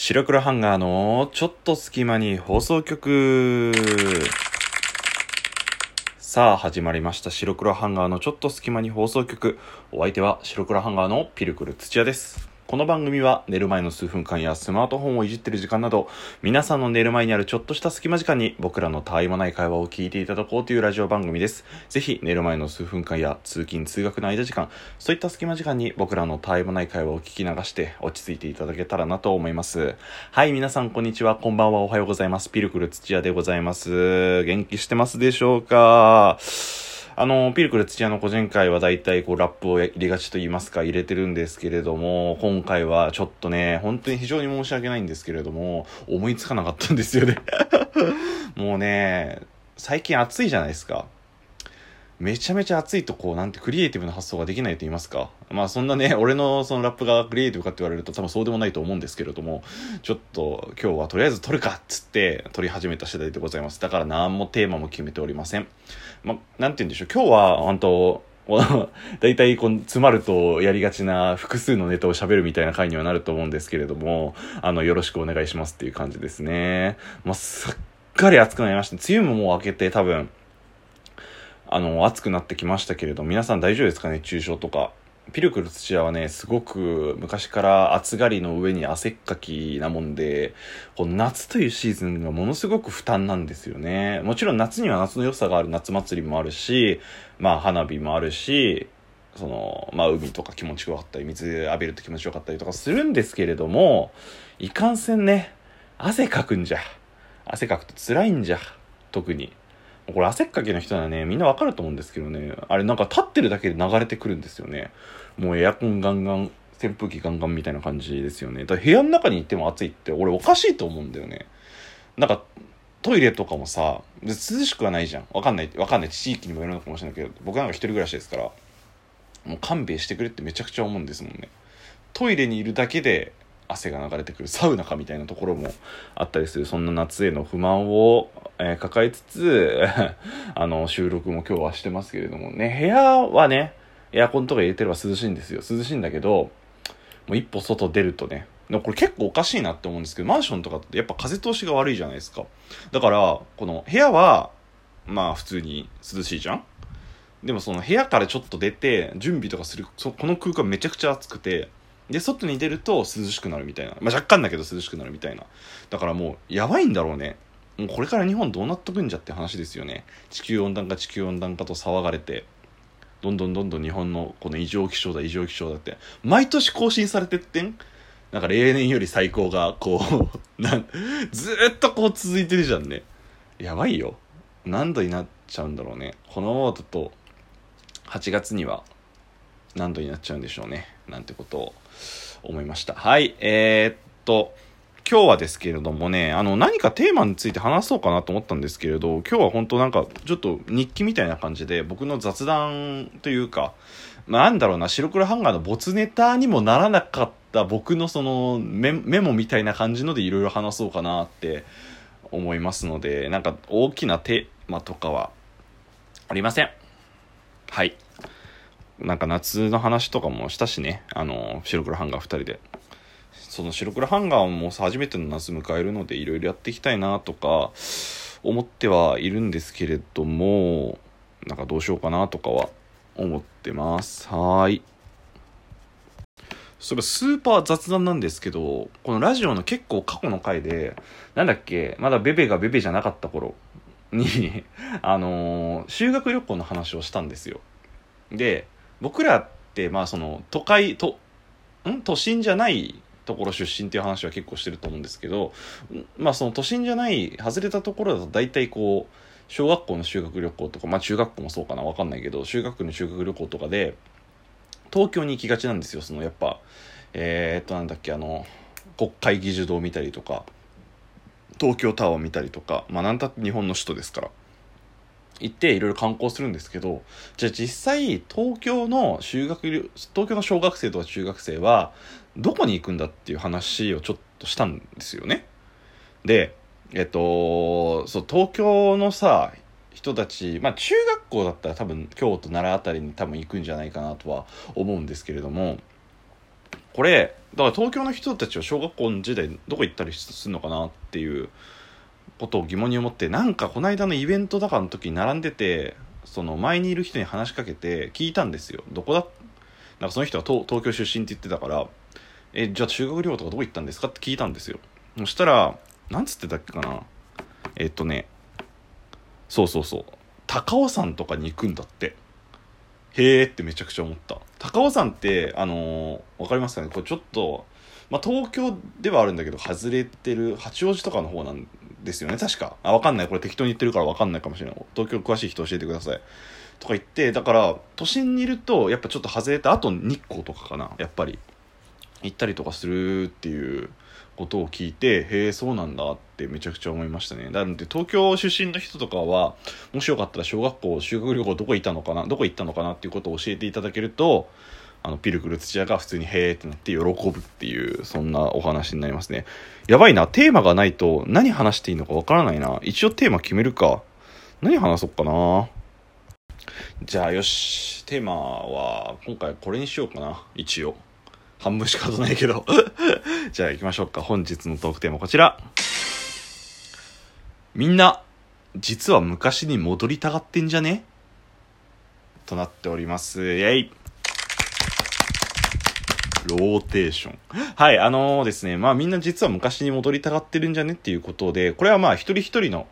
白黒ハンガーのちょっと隙間に放送局。さあ始まりました。白黒ハンガーのちょっと隙間に放送局。お相手は白黒ハンガーのピルクル土屋です。この番組は寝る前の数分間やスマートフォンをいじってる時間など皆さんの寝る前にあるちょっとした隙間時間に僕らのたわいもない会話を聞いていただこうというラジオ番組です。ぜひ寝る前の数分間や通勤通学の間時間そういった隙間時間に僕らのたわいもない会話を聞き流して落ち着いていただけたらなと思います。はい皆さんこんにちは。こんばんは。おはようございます。ピルクル土屋でございます。元気してますでしょうか？あの、ピルクル土屋の個人会は大体こうラップを入れがちと言いますか入れてるんですけれども、今回はちょっとね、本当に非常に申し訳ないんですけれども、思いつかなかったんですよね もうね、最近暑いじゃないですか。めちゃめちゃ暑いとこうなんてクリエイティブな発想ができないと言いますか。まあそんなね 俺のそのラップがクリエイティブかって言われると多分そうでもないと思うんですけれどもちょっと今日はとりあえず撮るかっつって撮り始めた次第でございます。だから何もテーマも決めておりません。まあなんて言うんでしょう。今日は本当 大体こう詰まるとやりがちな複数のネタを喋るみたいな回にはなると思うんですけれどもあのよろしくお願いしますっていう感じですね。まあすっかり暑くなりました。梅雨ももう明けて多分あの、暑くなってきましたけれど、皆さん大丈夫ですかね？中症とか。ピルクル土屋はね、すごく昔から暑がりの上に汗っかきなもんで、この夏というシーズンがものすごく負担なんですよね。もちろん夏には夏の良さがある夏祭りもあるし、まあ花火もあるし、その、まあ海とか気持ちよかったり、水浴びると気持ちよかったりとかするんですけれども、いかんせんね、汗かくんじゃ。汗かくと辛いんじゃ。特に。これ汗っかきの人ならねみんなわかると思うんですけどね。あれなんか立ってるだけで流れてくるんですよね。もうエアコンガンガン扇風機ガンガンみたいな感じですよね。だから部屋の中に行っても暑いって俺おかしいと思うんだよね。なんかトイレとかもさ涼しくはないじゃん。わかんないわかんない地域にもよるのかもしれないけど僕なんか一人暮らしですからもう勘弁してくれってめちゃくちゃ思うんですもんね。トイレにいるだけで汗が流れてくるサウナかみたいなところもあったりするそんな夏への不満を、えー、抱えつつ あの収録も今日はしてますけれどもね。部屋はねエアコンとか入れてれば涼しいんですよ。涼しいんだけどもう一歩外出るとねでもこれ結構おかしいなって思うんですけどマンションとかってやっぱ風通しが悪いじゃないですか。だからこの部屋はまあ普通に涼しいじゃん。でもその部屋からちょっと出て準備とかするそこの空間めちゃくちゃ暑くてで外に出ると涼しくなるみたいな、まあ、若干だけど涼しくなるみたいな。だからもうやばいんだろうね。もうこれから日本どうなっとくんじゃって話ですよね。地球温暖化地球温暖化と騒がれて。どんどんどんどん日本のこの異常気象だ異常気象だって。毎年更新されてってん。なんか例年より最高がこう なんずっとこう続いてるじゃんね。やばいよ。何度になっちゃうんだろうね。このままだと8月には何度になっちゃうんでしょうね。なんてことを。思いました。はい。えー、っと今日はですけれどもねあの何かテーマについて話そうかなと思ったんですけれど今日は本当なんかちょっと日記みたいな感じで僕の雑談というかなんだろうな白黒ハンガーの没ネタにもならなかった僕のそのメモみたいな感じのでいろいろ話そうかなって思いますのでなんか大きなテーマとかはありません。はい。なんか夏の話とかもしたしね、あの、白黒ハンガー2人で。その白黒ハンガーも初めての夏迎えるのでいろいろやっていきたいなとか思ってはいるんですけれども、なんかどうしようかなとかは思ってます。はい。それスーパー雑談なんですけど、このラジオの結構過去の回で、なんだっけ、まだベベがベベじゃなかった頃に あのー、修学旅行の話をしたんですよ。で、僕らってまあその都会とん？都心じゃないところ出身っていう話は結構してると思うんですけどまあその都心じゃない外れたところだと大体こう小学校の修学旅行とかまあ中学校もそうかな分かんないけど中学校の修学旅行とかで東京に行きがちなんですよそのやっぱえー、っとなんだっけあの国会議事堂見たりとか東京タワー見たりとかまあなんたって日本の首都ですから。行っていろいろ観光するんですけどじゃあ実際東京の修学東京の小学生とか中学生はどこに行くんだっていう話をちょっとしたんですよね。でえっとそう東京のさ人たちまあ中学校だったら多分京都奈良辺りに多分行くんじゃないかなとは思うんですけれどもこれだから東京の人たちは小学校の時代どこ行ったりするのかなっていうことを疑問に思ってなんかこの間のイベントだかの時に並んでてその前にいる人に話しかけて聞いたんですよ。どこだ？なんかその人は東京出身って言ってたから「えじゃあ修学旅行とかどこ行ったんですか?」って聞いたんですよ。そしたらなんつってたっけかな？えっとねそうそうそう。高尾山とかに行くんだって。へえってめちゃくちゃ思った。高尾山ってあのー、分かりますかね？これちょっとまあ、東京ではあるんだけど外れてる八王子とかの方なんですよね。確か。あ分かんない。これ適当に言ってるから分かんないかもしれない。東京詳しい人教えてください。とか言ってだから都心にいるとやっぱちょっと外れたあと日光とかかな。やっぱり。行ったりとかするっていうことを聞いてへえそうなんだってめちゃくちゃ思いましたね。なので東京出身の人とかはもしよかったら小学校修学旅行どこ行ったのかなどこ行ったのかなっていうことを教えていただけるとあのピルクル土屋が普通に「へーってなって喜ぶっていうそんなお話になりますね。やばいなテーマがないと何話していいのかわからないな。一応テーマ決めるか。何話そうかな。じゃあよしテーマは今回これにしようかな。一応。半分しか出ないけど。じゃあ行きましょうか。本日のトークテーマこちら。みんな実は昔に戻りたがってんじゃね？となっております。イェイ。ローテーション。はい、あのー、ですね、まあみんな実は昔に戻りたがってるんじゃねっていうことで、これはまあ一人一人の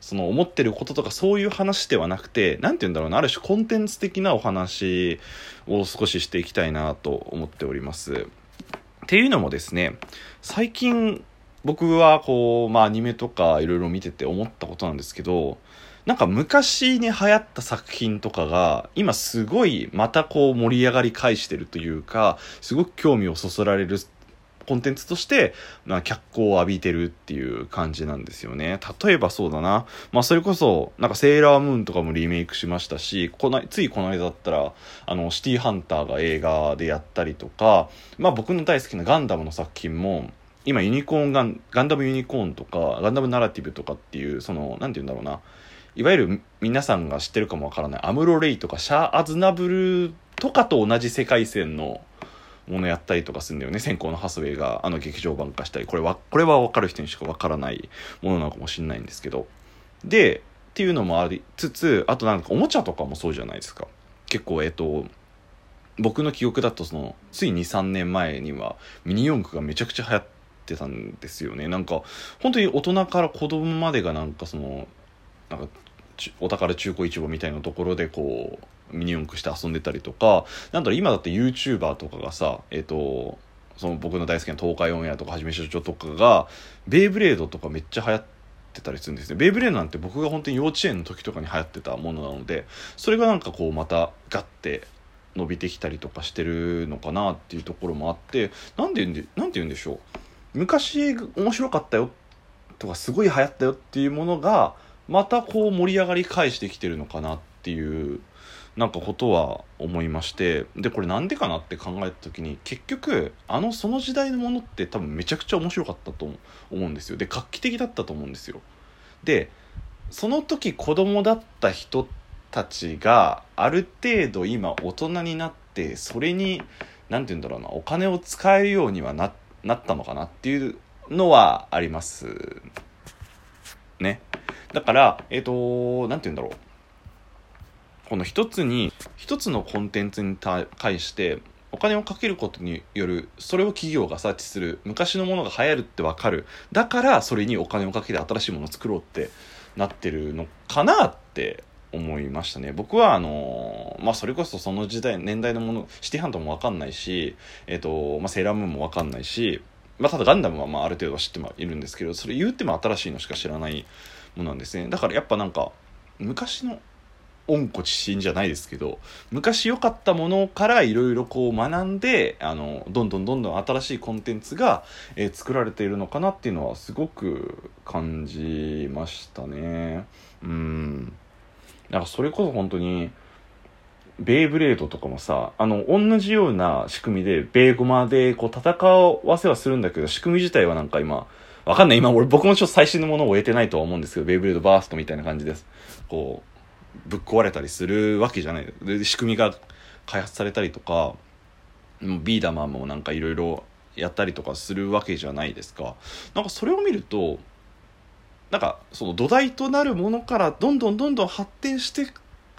その思ってることとかそういう話ではなくて、なんて言うんだろうな、ある種コンテンツ的なお話を少ししていきたいなと思っております。っていうのもですね、最近僕はこう、まあアニメとかいろいろ見てて思ったことなんですけど、なんか昔に流行った作品とかが今すごいまたこう盛り上がり返してるというかすごく興味をそそられるコンテンツとして、まあ、脚光を浴びてるっていう感じなんですよね。例えばそうだな。まあそれこそ、なんかセーラームーンとかもリメイクしましたし、このついこの間だったら、あの、シティハンターが映画でやったりとか、まあ僕の大好きなガンダムの作品も、今ユニコーンガン、ガンダムユニコーンとか、ガンダムナラティブとかっていう、その、なんて言うんだろうな。いわゆる皆さんが知ってるかもわからないアムロ・レイとかシャア・アズナブルとかと同じ世界線のものやったりとかするんだよね。先行のハスウェイがあの劇場版化したり。これはこれは分かる人にしか分からないものなのかもしれないんですけど。でっていうのもありつつあとなんかおもちゃとかもそうじゃないですか。結構えっと僕の記憶だとそのつい23年前にはミニ四駆がめちゃくちゃ流行ってたんですよね。なんか本当に大人から子供までがなんかそのなんかお宝中古市場みたいなところでこうミニ四駆して遊んでたりとかなんだろう今だって YouTuber とかがさえっ、ー、とその僕の大好きな東海オンエアとかはじめ社長とかがベイブレードとかめっちゃ流行ってたりするんですねベイブレードなんて僕が本当に幼稚園の時とかに流行ってたものなのでそれがなんかこうまたガッて伸びてきたりとかしてるのかなっていうところもあってなんでなんて言うんでしょう。昔面白かったよとかすごい流行ったよっていうものがまたこう盛り上がり返してきてるのかなっていうなんかことは思いまして。でこれなんでかなって考えた時に結局あのその時代のものって多分めちゃくちゃ面白かったと思うんですよ。で画期的だったと思うんですよ。でその時子供だった人たちがある程度今大人になってそれに何て言うんだろうなお金を使えるようにはななったのかなっていうのはありますね。だから、えっ、ー、と、なんて言うんだろう。この一つに、一つのコンテンツに対して、お金をかけることによる、それを企業が察知する、昔のものが流行るってわかる。だから、それにお金をかけて新しいものを作ろうってなってるのかなって思いましたね。僕は、あのまあ、それこそその時代、年代のもの、シティハントもわかんないし、えっ、ー、と、まあ、セーラームーンもわかんないし、まあ、ただガンダムはまあある程度は知ってはいるんですけど、それ言っても新しいのしか知らないのなんですね。だからやっぱなんか昔の温故知新じゃないですけど昔良かったものからいろいろこう学んであのどんどんどんどん新しいコンテンツが、えー、作られているのかなっていうのはすごく感じましたね。うん。だからそれこそ本当にベイブレードとかもさあの同じような仕組みでベーゴマでこう戦わせはするんだけど仕組み自体はなんか今わかんない。今、俺、僕もちょっと最新のものを得てないとは思うんですけど、ベイブレードバーストみたいな感じです。こう、ぶっ壊れたりするわけじゃない。で、仕組みが開発されたりとか、もうビー玉もなんかいろいろやったりとかするわけじゃないですかなんかそれを見るとなんかその土台となるものからどんどんどんどん発展してい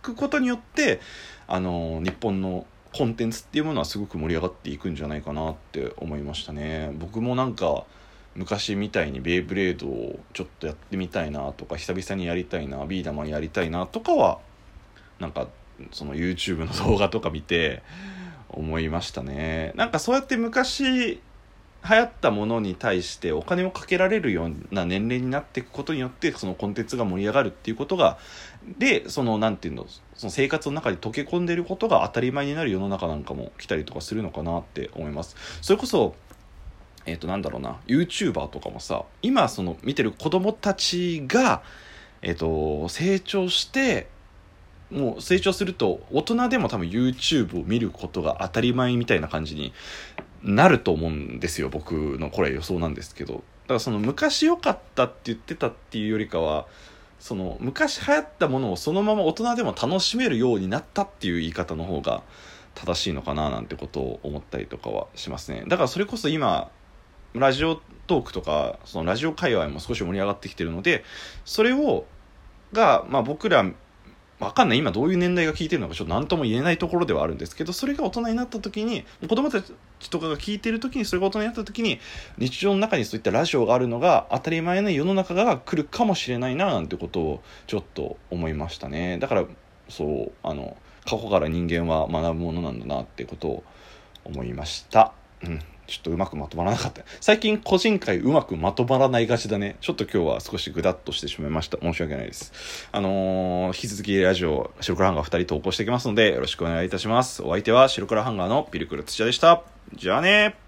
くことによってあの日本のコンテンツっていうものはすごく盛り上がっていくんじゃないかなって思いましたね僕もなんか昔みたいにベイブレードをちょっとやってみたいなとか久々にやりたいなビー玉やりたいなとかはなんかその YouTube の動画とか見て思いましたね。なんかそうやって昔流行ったものに対してお金をかけられるような年齢になっていくことによってそのコンテンツが盛り上がるっていうことがでそのなんていうのその生活の中に溶け込んでることが当たり前になる世の中なんかも来たりとかするのかなって思います。それこそえっ、ー、となんだろうな。YouTuber とかもさ今その見てる子供たちがえっ、ー、と成長してもう成長すると大人でも多分 YouTube を見ることが当たり前みたいな感じになると思うんですよ。僕のこれ予想なんですけど。だからその昔良かったって言ってたっていうよりかはその昔流行ったものをそのまま大人でも楽しめるようになったっていう言い方の方が正しいのかななんてことを思ったりとかはしますね。だからそれこそ今ラジオトークとかそのラジオ界隈も少し盛り上がってきてるのでそれをが、まあ、僕らわかんない。今どういう年代が聞いてるのかちょっと何とも言えないところではあるんですけどそれが大人になった時に子供たちとかが聞いてる時にそれが大人になった時に日常の中にそういったラジオがあるのが当たり前の世の中が来るかもしれないななんてことをちょっと思いましたね。だからそうあの過去から人間は学ぶものなんだなってことを思いました。うんちょっとうまくまとまらなかった。最近個人会うまくまとまらないがちだね。ちょっと今日は少しぐだっとしてしまいました。申し訳ないです。あのー、引き続きラジオ、白黒ハンガー2人投稿していきますので、よろしくお願いいたします。お相手は白黒ハンガーのピルクル土屋でした。じゃあね